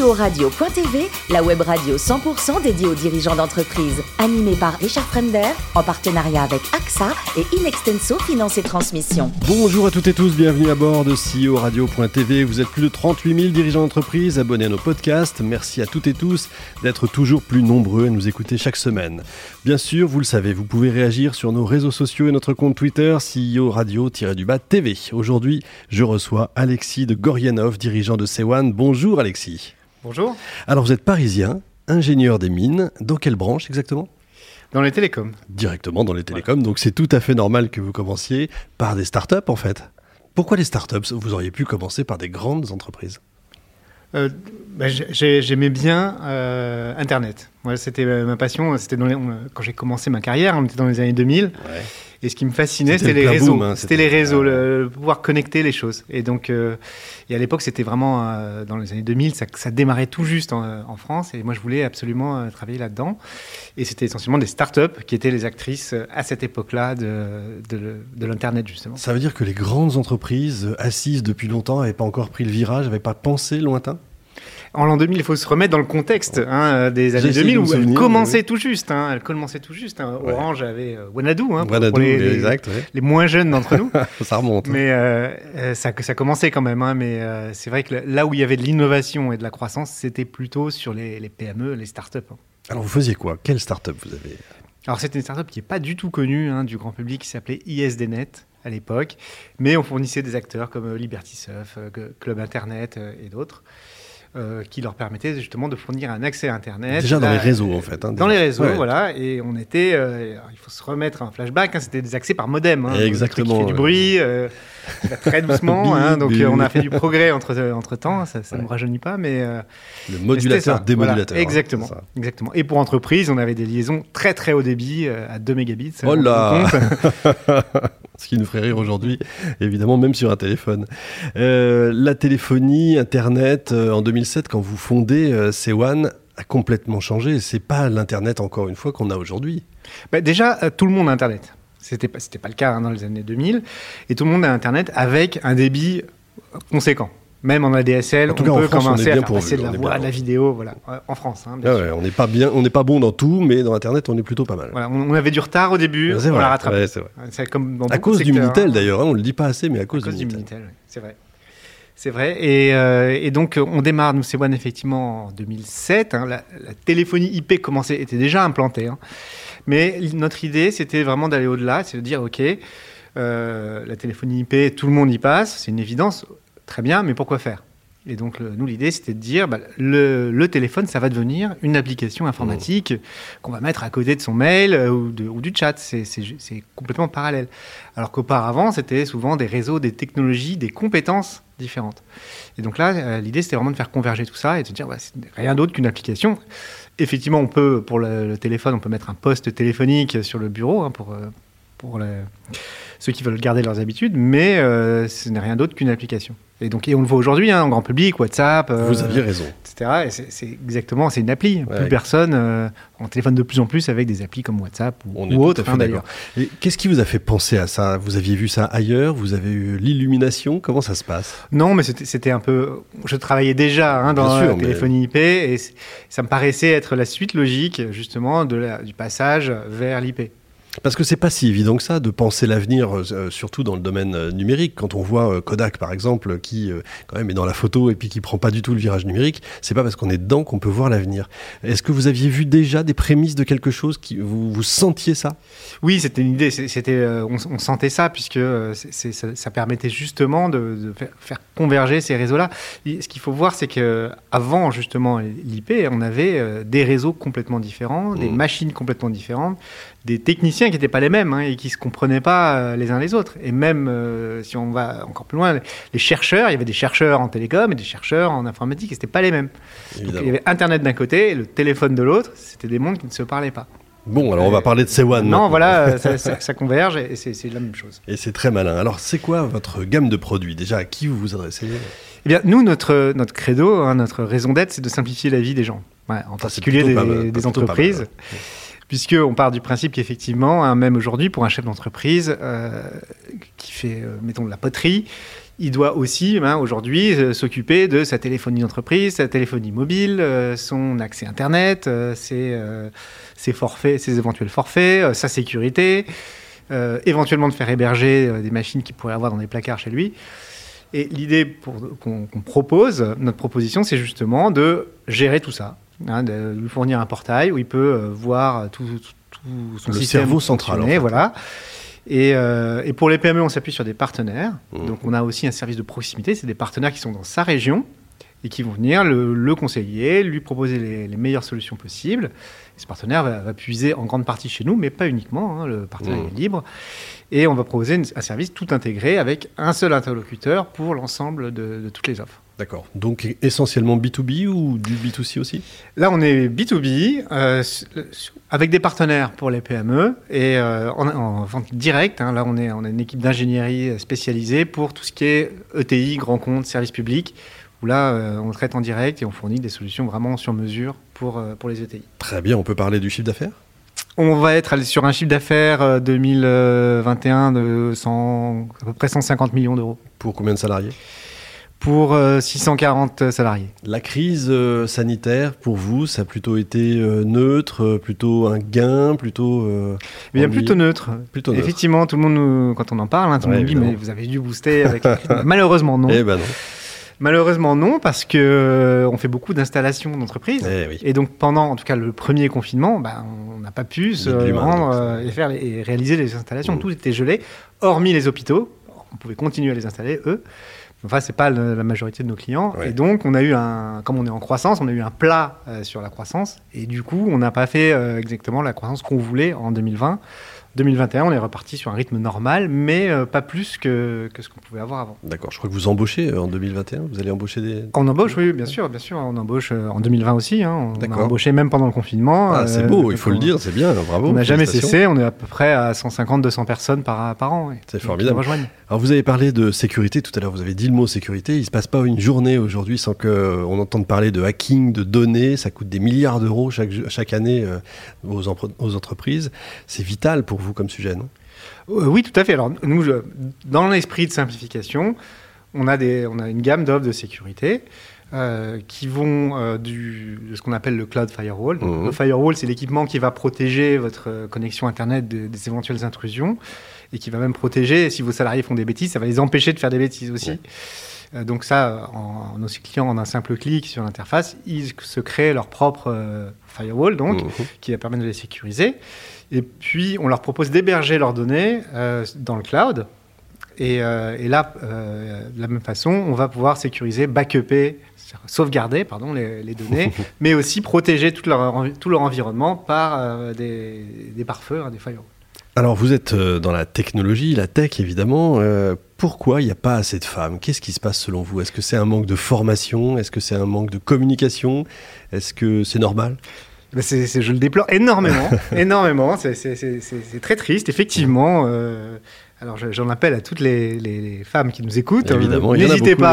CEO Radio.tv, la web radio 100% dédiée aux dirigeants d'entreprise. Animée par Richard Fremder, en partenariat avec AXA et Inextenso Finance et Transmission. Bonjour à toutes et tous, bienvenue à bord de CEO Radio.tv. Vous êtes plus de 38 000 dirigeants d'entreprise abonnés à nos podcasts. Merci à toutes et tous d'être toujours plus nombreux à nous écouter chaque semaine. Bien sûr, vous le savez, vous pouvez réagir sur nos réseaux sociaux et notre compte Twitter CEO Radio-du-Bas TV. Aujourd'hui, je reçois Alexis de Gorianov, dirigeant de C1. Bonjour Alexis. Bonjour. Alors vous êtes parisien, ingénieur des mines. Dans quelle branche exactement? Dans les télécoms. Directement dans les télécoms. Donc c'est tout à fait normal que vous commenciez par des startups en fait. Pourquoi les startups? Vous auriez pu commencer par des grandes entreprises. Euh, bah, J'aimais bien euh, Internet. C'était ma passion. C'était quand j'ai commencé ma carrière, on était dans les années 2000. Ouais. Et ce qui me fascinait, c'était les, réseaux. Hein, c'était les réseaux, le, pouvoir connecter les choses. Et donc, euh, et à l'époque, c'était vraiment euh, dans les années 2000, ça, ça démarrait tout juste en, France. Et moi, je voulais absolument euh, travailler là-dedans. Et c'était essentiellement des startups qui étaient les actrices à cette époque-là de, de, de l'Internet, justement. Ça veut dire que les grandes entreprises assises depuis longtemps n'avaient pas encore pris le virage, n'avaient pas pensé lointain? En l'an 2000, il faut se remettre dans le contexte hein, des années 2000 où elle commençait tout juste. Hein, elle commençait tout juste. Hein. Orange avait euh, Wanadu, hein, pour, les, exact, les, moins jeunes d'entre nous. ça remonte. Mais euh, euh, ça, ça commençait quand même. Hein, mais euh, c'est vrai que là où il y avait de l'innovation et de la croissance, c'était plutôt sur les, les, PME, les startups. Hein. Alors vous faisiez quoi? Quelle startup vous avez? Alors c'était une startup qui n'est pas du tout connue hein, du grand public, qui s'appelait ISDNet à l'époque. Mais on fournissait des acteurs comme Liberty Surf, Club Internet et d'autres. Euh, qui leur permettait justement de fournir un accès à Internet. Déjà dans les réseaux, en fait. Hein, dans les réseaux, voilà. Et on était, euh, il faut se remettre un flashback, hein, c'était des accès par modem. Hein, Exactement. Qui fait du bruit, euh, très doucement. hein, donc on a fait du progrès entre, entre temps, ça ne me rajeunit pas, mais. le modulateur, démodulateur. exactement, exactement. Et pour entreprise, on avait des liaisons très très haut débit, à 2 mégabits. Oh là ce qui nous ferait rire aujourd'hui, évidemment, même sur un téléphone. Euh, la téléphonie, Internet, euh, en 2007, quand vous fondez euh, C1, a complètement changé. C'est pas l'Internet, encore une fois, qu'on a aujourd'hui. Bah, déjà, euh, tout le monde a Internet. C'était pas, pas le cas hein, dans les années 2000. Et tout le monde a Internet avec un débit conséquent. Même en ADSL, on peut commencer à faire passer de la voix, de la vidéo, voilà, en France. Hein, ah ouais, on n'est pas bien, on n'est pas bon dans tout, mais dans Internet, on est plutôt pas mal. Voilà, on, avait du retard au début, on l'a rattrapé. Ouais, comme à cause du Minitel hein. d'ailleurs, hein, on le dit pas assez, mais à cause, à cause du Minitel. Minitel c'est vrai. C'est vrai. Et, euh, et, donc, on démarre, nous, One, effectivement, en 2007. Hein, la, la, téléphonie IP commençait, était déjà implantée. Hein. Mais notre idée, c'était vraiment d'aller au-delà, c'est de dire, OK, euh, la téléphonie IP, tout le monde y passe, c'est une évidence. Très bien, mais pourquoi faire? Et donc, le, nous, l'idée, c'était de dire, bah, le, le, téléphone, ça va devenir une application informatique qu'on va mettre à côté de son mail euh, ou, de, ou, du chat. C'est, complètement parallèle. Alors qu'auparavant, c'était souvent des réseaux, des technologies, des compétences différentes. Et donc là, euh, l'idée, c'était vraiment de faire converger tout ça et de se dire, bah, c'est rien d'autre qu'une application. Effectivement, on peut, pour le, le, téléphone, on peut mettre un poste téléphonique sur le bureau hein, pour, euh, pour ceux qui veulent garder leurs habitudes, mais euh, ce n'est rien d'autre qu'une application. Et donc, et on le voit aujourd'hui, hein, en grand public, WhatsApp, euh, vous aviez raison, etc. Et c'est exactement, c'est une appli. Ouais. Plus personne, euh, on téléphone de plus en plus avec des applis comme WhatsApp ou, on ou autre. Hein, d'ailleurs. Qu'est-ce qui vous a fait penser à ça? Vous aviez vu ça ailleurs? Vous avez eu l'illumination? Comment ça se passe? Non, mais c'était un peu. Je travaillais déjà hein, dans sûr, la téléphonie IP et ça me paraissait être la suite logique justement de la, du passage vers l'IP. Parce que c'est pas si évident que ça de penser l'avenir, euh, surtout dans le domaine euh, numérique. Quand on voit euh, Kodak, par exemple, qui euh, quand même est dans la photo et puis qui prend pas du tout le virage numérique, c'est pas parce qu'on est dedans qu'on peut voir l'avenir. Est-ce que vous aviez vu déjà des prémices de quelque chose qui vous, vous sentiez ça? Oui, c'était une idée. C'était, on, on, sentait ça puisque ça, ça, permettait justement de, de faire, faire, converger ces réseaux-là. Ce qu'il faut voir, c'est que avant justement l'IP, on avait des réseaux complètement différents, des mmh. machines complètement différentes, des techniciens qui n'étaient pas les mêmes hein, et qui ne se comprenaient pas euh, les uns les autres. Et même euh, si on va encore plus loin, les chercheurs, il y avait des chercheurs en télécom et des chercheurs en informatique, et ce n'était pas les mêmes. Donc, il y avait Internet d'un côté et le téléphone de l'autre, c'était des mondes qui ne se parlaient pas. Bon, alors on va parler de C1. Non, voilà, ça, ça, ça, converge et c'est la même chose. Et c'est très malin. Alors, c'est quoi votre gamme de produits? Déjà, à qui vous vous adressez? Eh bien, nous, notre, notre credo, hein, notre raison d'être, c'est de simplifier la vie des gens, ouais, en particulier des, mal, des entreprises. Mal, ouais puisqu'on part du principe qu'effectivement, même aujourd'hui, pour un chef d'entreprise euh, qui fait, euh, mettons, de la poterie, il doit aussi hein, aujourd'hui euh, s'occuper de sa téléphonie d'entreprise, sa téléphonie mobile, son accès Internet, ses, forfaits, ses éventuels forfaits, sa sécurité, éventuellement de faire héberger des machines qu'il pourrait avoir dans des placards chez lui. Et l'idée qu'on propose, notre proposition, c'est justement de gérer tout ça, hein, de lui fournir un portail où il peut euh, voir tout, son Le système cerveau central, en fait. voilà. Et, euh, et pour les PME, on s'appuie sur des partenaires. Mmh. Donc on a aussi un service de proximité, c'est des partenaires qui sont dans sa région et qui vont venir le, le conseiller, lui proposer les, les meilleures solutions possibles. Et ce partenaire va, va puiser en grande partie chez nous, mais pas uniquement, hein, le partenaire Mmh. est libre. Et on va proposer une- un service tout intégré avec un seul interlocuteur pour l'ensemble de, de toutes les offres. D'accord. Donc essentiellement B2B ou du B2C aussi? Là, on est B2B, euh, avec des partenaires pour les PME et euh, en, en vente directe. hein. là, on, est, on a une équipe d'ingénierie spécialisée pour tout ce qui est ETI, grand compte, service public, où là, euh, on traite en direct et on fournit des solutions vraiment sur mesure pour, euh, pour les ETI. Très bien, on peut parler du chiffre d'affaires? On va être sur un chiffre d'affaires euh, 2021 de 100, à peu près 150 millions d'euros Pour combien de salariés? Pour euh, 640 salariés. La crise euh, sanitaire, pour vous, ça a plutôt été euh, neutre, euh, plutôt un gain, plutôt... euh, ennuyé plutôt neutre. Plutôt neutre. Effectivement, tout le monde, nous- quand on en parle, hein, tout le Ouais, monde dit mais vous avez dû booster avec. la crise. Malheureusement non. Eh ben non. Malheureusement non parce que euh, on fait beaucoup d'installations d'entreprises. Eh oui. Et donc pendant, en tout cas, le premier confinement, ben, on n'a pas pu se rendre euh, et faire les- et réaliser les installations. Mm. Tout était gelé, hormis les hôpitaux. On pouvait continuer à les installer eux. Enfin, c'est pas le- la majorité de nos clients. Ouais. Et donc, on a eu un, comme on est en croissance, on a eu un plat euh, sur la croissance. Et du coup, on n'a pas fait exactement la croissance qu'on voulait en 2020. 2021, on est reparti sur un rythme normal, mais euh, pas plus que, que ce qu'on pouvait avoir avant. D'accord, je crois que vous embauchez euh, en 2021, vous allez embaucher des... On embauche, oui, bien sûr, bien sûr. On embauche euh, en 2020 aussi. hein. On a embauché même pendant le confinement. Ah, c'est beau, il faut on- le dire, c'est bien, bravo. On n'a jamais cessé. On est à peu près à 150-200 personnes par, par an. oui, C'est formidable. rejoignent. Alors vous avez parlé de sécurité tout à l'heure, vous avez dit le mot sécurité, il se passe pas une journée aujourd'hui sans qu'on entende parler de hacking, de données, ça coûte des milliards d'euros chaque, chaque année aux entreprises. C'est vital pour vous comme sujet, non? Euh, Oui, tout à fait. Alors, nous, je- dans l'esprit de simplification, on a, des, on a une gamme d'offres de sécurité euh, qui vont euh, du, de ce qu'on appelle le cloud firewall. Mhm. Le firewall, c'est l'équipement qui va protéger votre euh, connexion Internet de- des éventuelles intrusions et qui va même protéger, si vos salariés font des bêtises, ça va les empêcher de faire des bêtises aussi. Ouais. Euh, donc ça, en, nos clients, en un simple clic sur l'interface, ils se créent leur propre euh, firewall, donc, Mhm. qui va permettre de les sécuriser. Et puis, on leur propose d'héberger leurs données euh, dans le cloud. Et, euh, et là, euh, de la même façon, on va pouvoir sécuriser, backuper, sauvegarder pardon, les, les données, mais aussi protéger tout leur, envi- tout leur environnement par des, des pare-feux, hein, des firewalls. Alors vous êtes dans la technologie, la tech évidemment. Pourquoi il n'y a pas assez de femmes? Qu'est-ce qui se passe selon vous? Est-ce que c'est un manque de formation? Est-ce que c'est un manque de communication? Est-ce que c'est normal? Je le déplore énormément, énormément. C'est- très triste, effectivement. euh, alors, je- j'en appelle à toutes les, les- les femmes qui nous écoutent. Évidemment, il y en a n'hésitez pas,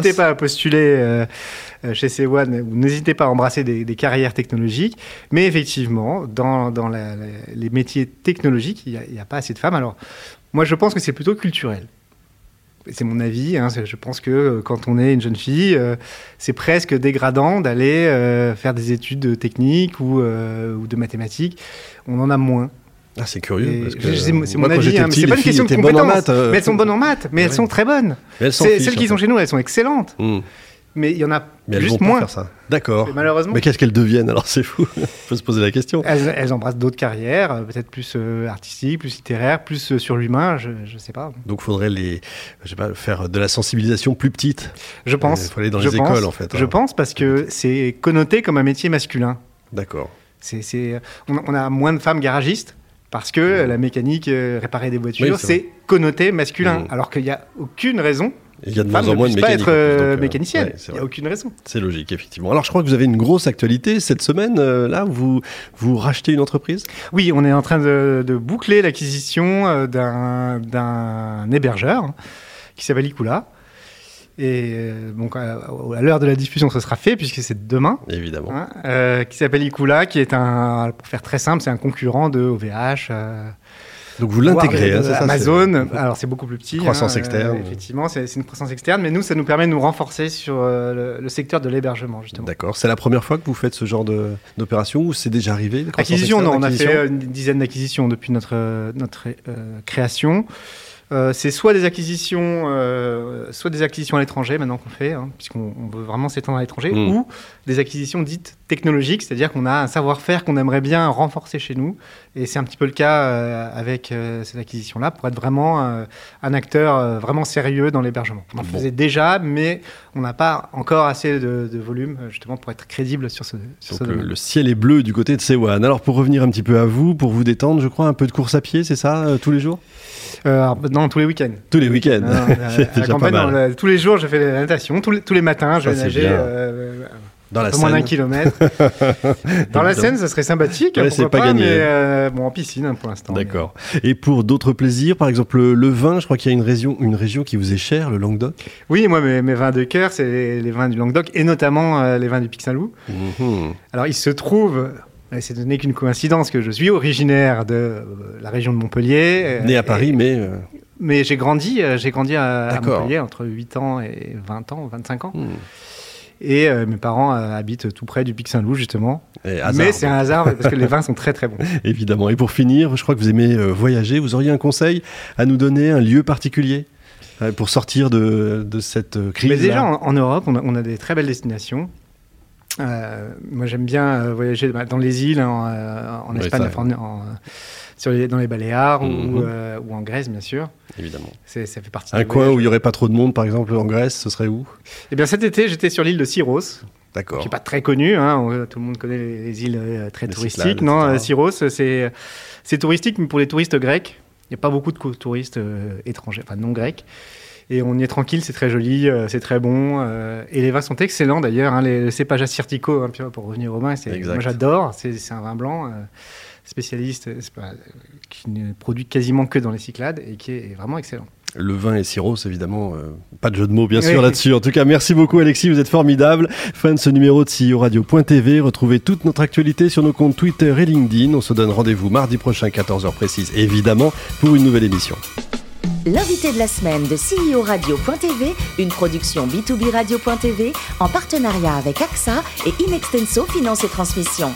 n'hésitez pas à postuler euh, euh, chez C1 ou n'hésitez pas à embrasser des, des carrières technologiques. Mais effectivement, dans, dans la- la- les métiers technologiques, il n'y a, pas assez de femmes. Alors, moi, je pense que c'est plutôt culturel. C'est mon avis. hein, je pense que euh, quand on est une jeune fille, euh, c'est presque dégradant d'aller euh, faire des études techniques ou, ou de mathématiques. On en a moins. Ah, c'est curieux. Et parce que, je- c'est mon- moi, avis, hein, c'est pas une question de compétence. maths. Mais elles sont bonnes en maths, mais elles sont très bonnes. Celles en qui sont fait. chez nous, elles sont excellentes. Hmm. Mais il y en a Mais juste moins. faire ça. D'accord. Malheureusement, Mais qu'est-ce qu'elles deviennent alors C'est fou. Il faut se poser la question. elles, elles embrassent d'autres carrières, euh, peut-être plus euh, artistiques, plus littéraires, plus euh, sur l'humain, je, je sais pas. Donc, faudrait les, je sais pas, faire de la sensibilisation plus petite. Je pense. Il faut aller dans je les pense, écoles, en fait, Je hein. pense parce que c'est connoté comme un métier masculin. D'accord. C'est, c'est- on, on a moins de femmes garagistes parce que la mécanique, euh, réparer des voitures, Oui, c'est connoté masculin. Mhm. Alors qu'il n'y a aucune raison Il y a de moins en moins de puisse pas être euh, donc, euh, mécanicienne. ouais, Il n'y a aucune raison. C'est logique, effectivement. Alors, je crois que vous avez une grosse actualité cette semaine. euh, là, vous, vous rachetez une entreprise? Oui, on est en train de, de boucler l'acquisition d'un, hébergeur hein, qui s'appelle Ikula. Et euh, donc, à, à l'heure de la diffusion, ce sera fait puisque c'est demain. Évidemment. hein, euh, qui s'appelle Ikula, qui est un, pour faire très simple, c'est un concurrent de OVH. euh, Donc vous l'intégrez, hein, c'est ça, Amazon, alors c'est beaucoup plus petit. Croissance hein, externe. euh, effectivement, c'est une croissance externe, mais nous, ça nous permet de nous renforcer sur euh, le, le secteur de l'hébergement, justement. D'accord. C'est la première fois que vous faites ce genre d'opération ou c'est déjà arrivé croissance Acquisition, externe, non, on a fait une dizaine d'acquisitions depuis notre, euh, notre euh, création. Euh, c'est soit des acquisitions, euh, soit des acquisitions à l'étranger maintenant qu'on fait, hein, puisqu'on on veut vraiment s'étendre à l'étranger, Mm. ou des acquisitions dites technologiques, c'est-à-dire qu'on a un savoir-faire qu'on aimerait bien renforcer chez nous, et c'est un petit peu le cas euh, avec ces acquisitions-là pour être vraiment un acteur vraiment sérieux dans l'hébergement. On en Bon. faisait déjà, mais on n'a pas encore assez de, de volume justement pour être crédible sur ce, sur ce Donc le, domaine. le ciel est bleu du côté de Sewan. Alors pour revenir un petit peu à vous, pour vous détendre, je crois un peu de course à pied, c'est ça, tous les jours? Alors, non, tous les week-ends. Tous les week-ends. Non, non, à- C'est à la déjà campagne, pas non, mal. le- tous les jours, je fais la natation. Tous les, tous les matins, je vais c'est nager euh, Dans la peu moins d'un Seine. kilomètre. Dans la Seine, ça serait sympathique. Ouais, hein, c'est pourquoi pas gagné. Mais euh, bon, en piscine hein, pour l'instant. D'accord. Et pour d'autres plaisirs, par exemple le, vin, je crois qu'il y a une région, une région qui vous est chère, le Languedoc. Oui, moi, mes, mes vins de cœur, c'est les, les vins du Languedoc et notamment euh, les vins du Pic Saint-Loup. Mhm. Alors, il se trouve, et ce n'est qu'une coïncidence, que je suis originaire de euh, la région de Montpellier. Né à et- Paris, mais mais j'ai grandi, euh, j'ai grandi à, à. Montpellier entre 8 ans et 20 ans, 25 ans. hmm. Et euh, mes parents euh, habitent tout près du Pic Saint-Loup, justement. Et hasard, Mais c'est un hasard parce que les vins sont très très bons. évidemment. Et pour finir, je crois que vous aimez euh, voyager. Vous auriez un conseil à nous donner, un lieu particulier pour sortir de, de cette crise Mais déjà, en, en Europe, on a, on a des très belles destinations. Moi, j'aime bien voyager bah, dans les îles, en, en Espagne, ça, en, euh, sur les, dans les Baléares Mhm. ou, euh, ou en Grèce, bien sûr. évidemment. Ça fait partie Un coin voyages. où il n'y aurait pas trop de monde, par exemple en Grèce, ce serait où? Eh bien, cet été, j'étais sur l'île de Syros, D'accord. qui n'est pas très connue. hein, on- tout le monde connaît les, les îles euh, très Les touristiques. Cyclades, non, euh, Syros, c'est, touristique, mais pour les touristes grecs. Il n'y a pas beaucoup de touristes euh, étrangers, enfin non grecs. Et on y est tranquille, c'est très joli, euh, c'est très bon. euh, et les vins sont excellents d'ailleurs. hein, les, le cépage Assyrtiko, hein, pour revenir au vin, moi j'adore. C'est, c'est un vin blanc euh, spécialiste, euh, pas- euh, qui ne produit quasiment que dans les Cyclades et qui est vraiment excellent. Le vin et Syros, évidemment. euh, pas de jeu de mots, bien sûr, Oui. là-dessus. En tout cas, merci beaucoup, Alexis. Vous êtes formidable. Fin de ce numéro de CEO Radio.tv. Retrouvez toute notre actualité sur nos comptes Twitter et LinkedIn. On se donne rendez-vous mardi prochain, 14h précise, évidemment, pour une nouvelle émission. L'invité de la semaine de CEO Radio.tv, une production B2B Radio.tv en partenariat avec AXA et Inextenso Finance et Transmission.